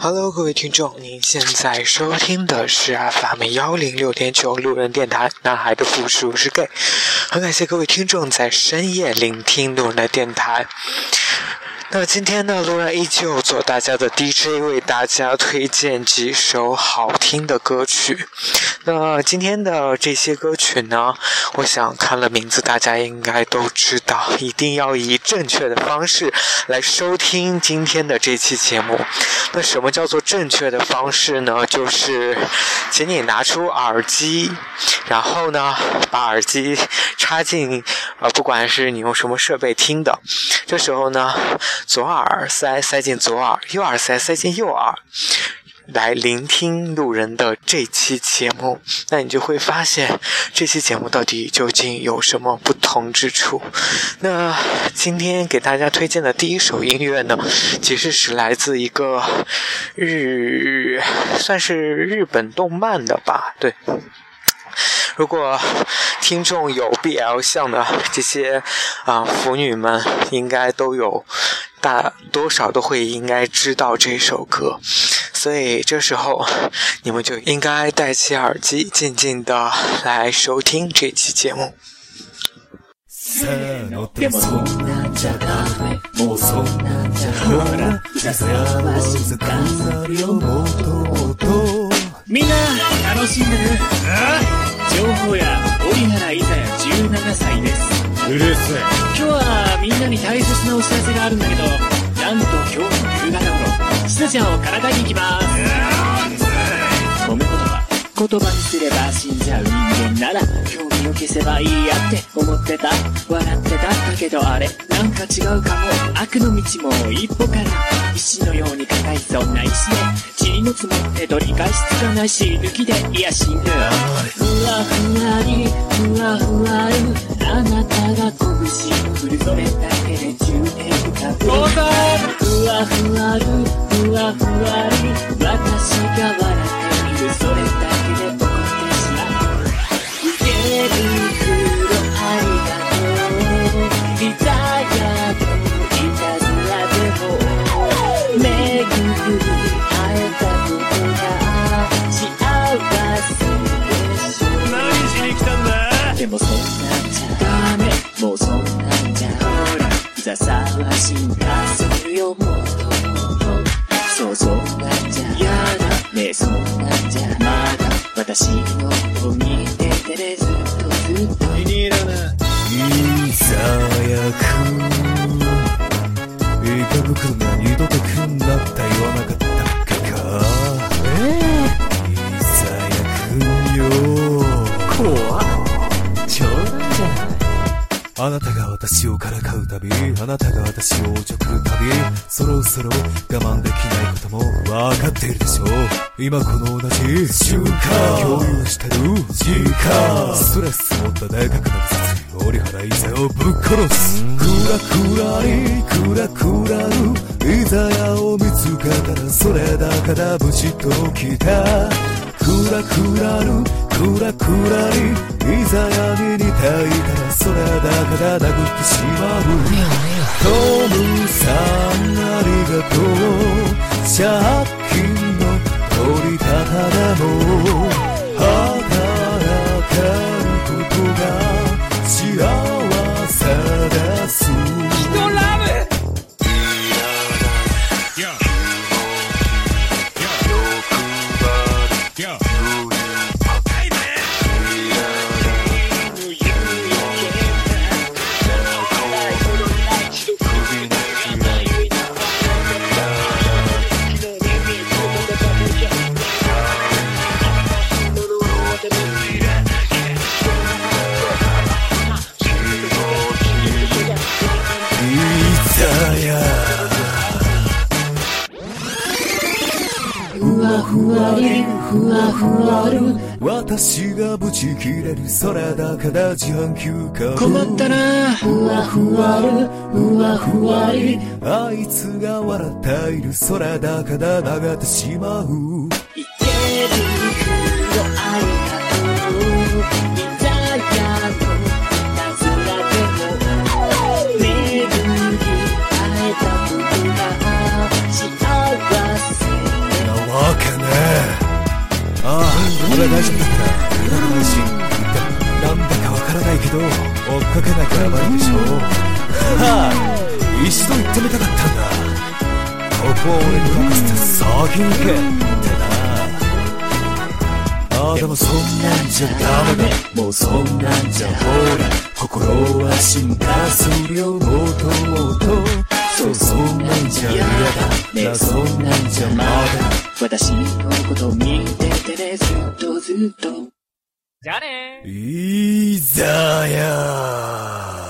Hello，各位听众，您现在收听的是 FM 幺零六点九路人电台。男孩的复数是 gay，很感谢各位听众在深夜聆听路人的电台。那今天呢，路人依旧做大家的 DJ，为大家推荐几首好听的歌曲。那今天的这些歌曲呢，我想看了名字，大家应该都知道，一定要以正确的方式来收听今天的这期节目。那什么叫做正确的方式呢？就是请你拿出耳机，然后呢，把耳机插进，呃，不管是你用什么设备听的，这时候呢。左耳塞塞进左耳，右耳塞塞进右耳，来聆听路人的这期节目，那你就会发现这期节目到底究竟有什么不同之处。那今天给大家推荐的第一首音乐呢，其实是来自一个日，算是日本动漫的吧，对。如果听众有 B L 向的这些啊腐女们，应该都有大多少都会应该知道这首歌，所以这时候你们就应该戴起耳机，静静的来收听这期节目。情報や折原いざや17歳です。うるせえ。今日はみんなに大切なお知らせがあるんだけどなんと今日の夕方頃しずちゃんをからかいに行きます。言葉にすれば死んじゃう人間なら興味を消せばいいやって思ってた。笑ってた。だけどあれなんか違うかも。悪の道も一歩から石のように硬いそんな石で塵の積もって取り返しつかないし。抜きでいや死ぬふわふわりふわふわるあなたが拳を振るそれだけで10年かぶるふわふわる。ふわふわり私が笑っているそれだけで怒ってしまう受ける黒ありがとういざやといたずらでも巡り会えたことが幸せでしょ何しに来たんだ？でもそんなんじゃダメもうそんなんじゃほらざさは進化するよもっともっとそうそんなんじゃやだねえそんなんじゃ私のを見ててれずっとずっと気に入らない。いざやく映画袋が二度と来んなって言わなかったっけか。いざやくんよ怖っ冗談じゃないあなたが私をからかうたびあなたが私をおちょくるたびそろそろ我慢できないこともわかっているでしょう。今この同じ瞬間共有してる時間。ストレス持ったでかくなる殺意折原いざをぶっ殺す。クラクラにクラクラる。いざやを見つけたらそれだからブチッと来た。ラクラるクラクラにいざ闇にていたらそれだけで殴ってしまう。トムさんありがとう。借金の取り方でもわふわりふわふわる。私がブチ切れるそれだから自販機か困ったな。ふわふわる。ふわふわり。あいつが笑っているそれだから流ってしまうが大丈夫だったら裏の配信なんだかわからないけど追っかけなきゃやばいでしょ。はあ一度行ってみたかったんだ。ここは俺に任せて先に行けって。なあでもそんなんじゃダメ。だもうそんなんじゃほら。心は進化するよをもともとそうそうなんじゃ嫌だねそうなんじゃまだ。私のこと見ててねずっとずっと。じゃあねいざやー。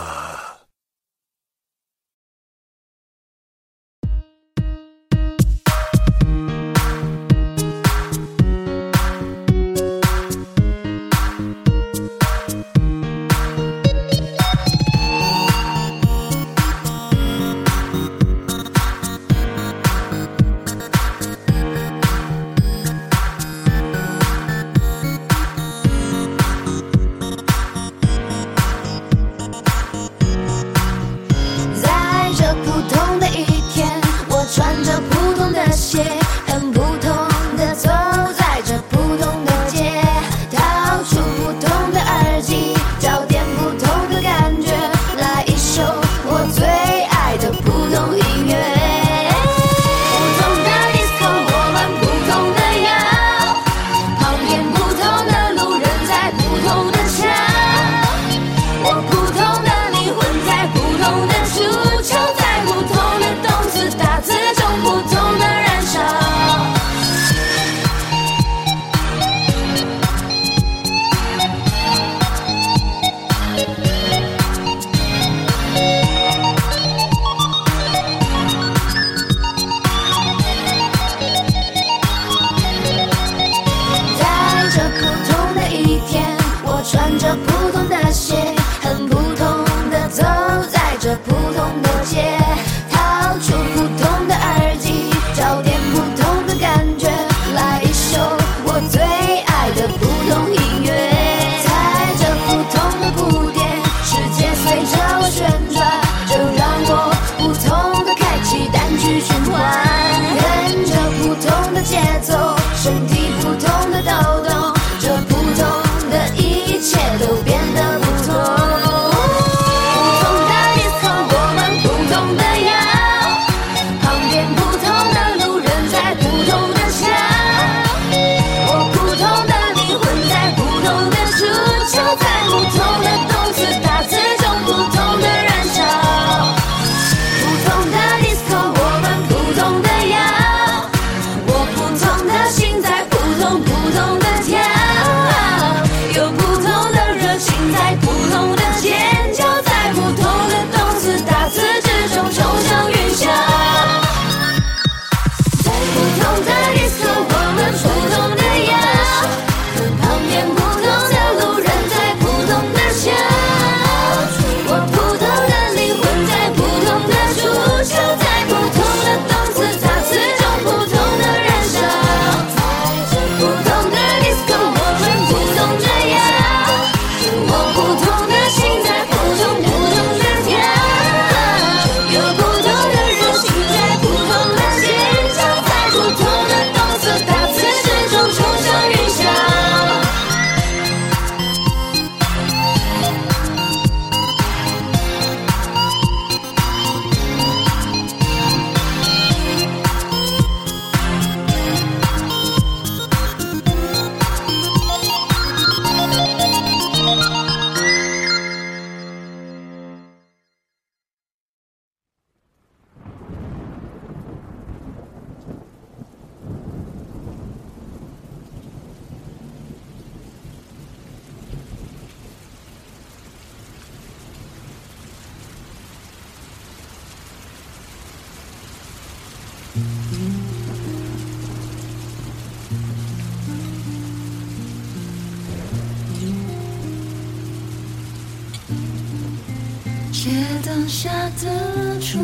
放下的橱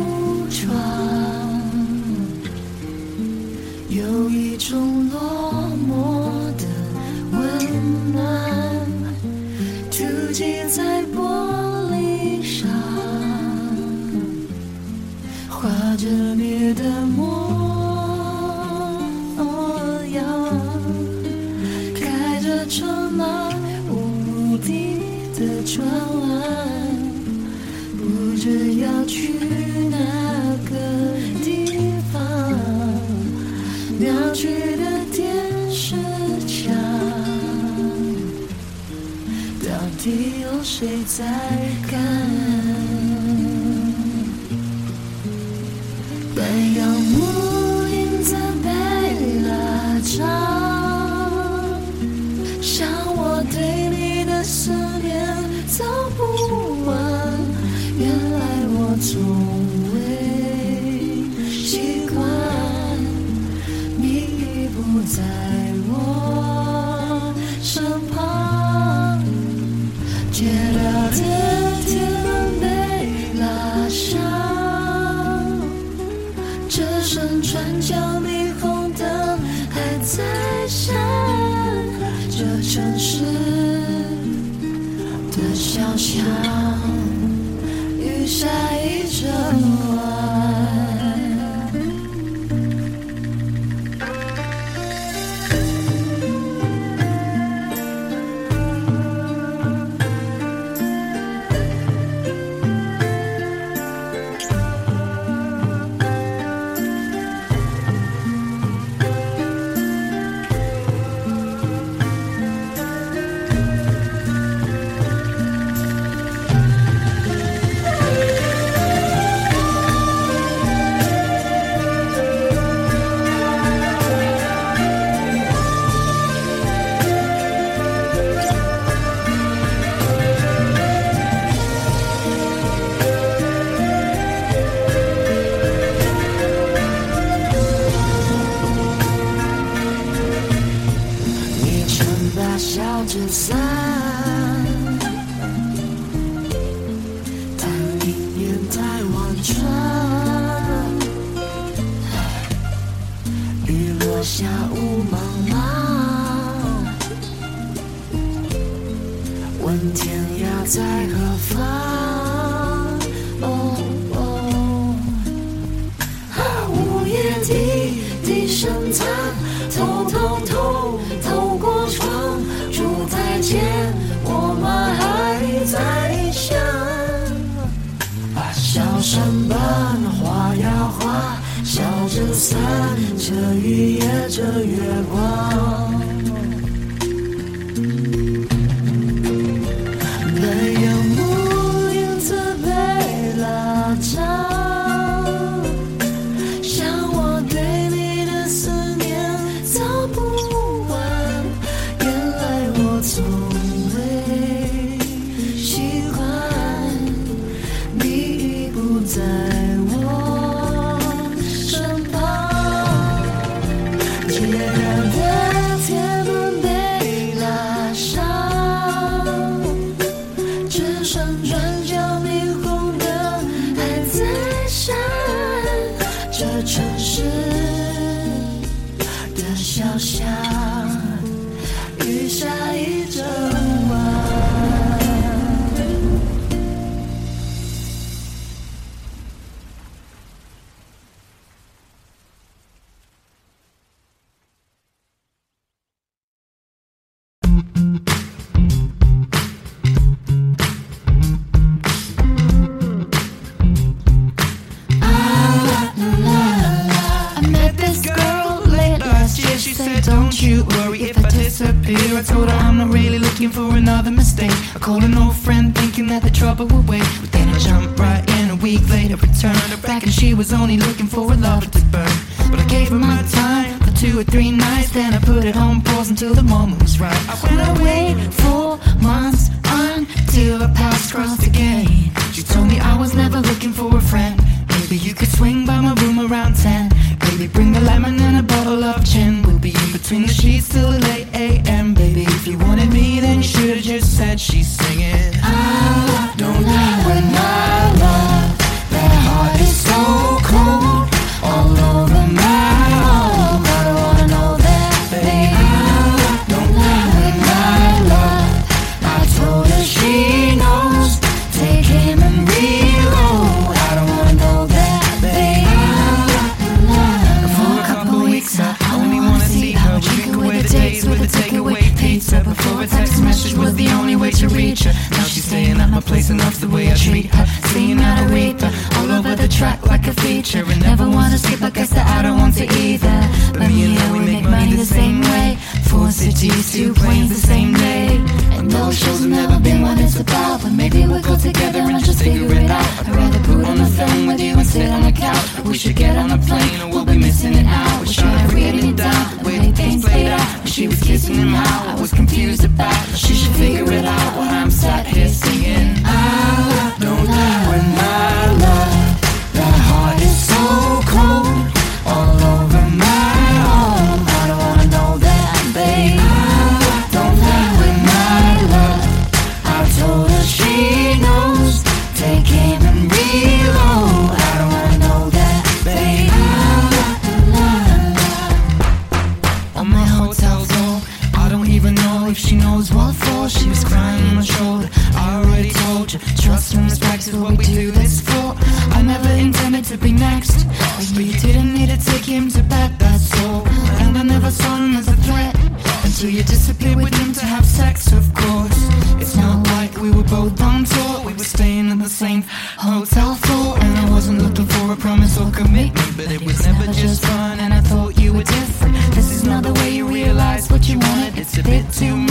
窗有一种落寞的温暖，涂金在玻璃上。画着你的。是要去哪个地方。鸟去的电视墙，到底有谁在看？白杨转角霓虹灯还在闪。这城市的小巷，落下雾茫茫，问天涯在何方？哦哦。午夜低低声叹，偷偷偷透过窗，住在前笑着散，着雨夜着月光。雨下一整 returned her back, and she was only looking for a lover to burn. But I gave her my time for two or three nights, then I put it on pause until the moment was right. I went away for months until our paths crossed again. She told me I was never looking for a friend. Maybe you could swing by my room around 10. Baby, bring a lemon and a bottle of gin. We'll be in between the sheets till the late AM. Baby, if you wanted me, then you should've just said she's singing. we missing it out. Was trying to read it down, the way things played out. When she was kissing him, how I was confused about. She should figure it out while I'm sat here singing. I already told you. Trust and respect is what we do this for. I never intended to be next. But you didn't need to take him to bed that's all. And I never saw him as a threat. Until you disappeared with him to have sex, of course. It's not like we were both on tour. We were staying in the same hotel floor. And I wasn't looking for a promise or commitment. But it was never just fun, and I thought you were different. This is not the way you realize what you wanted. It's a bit too much.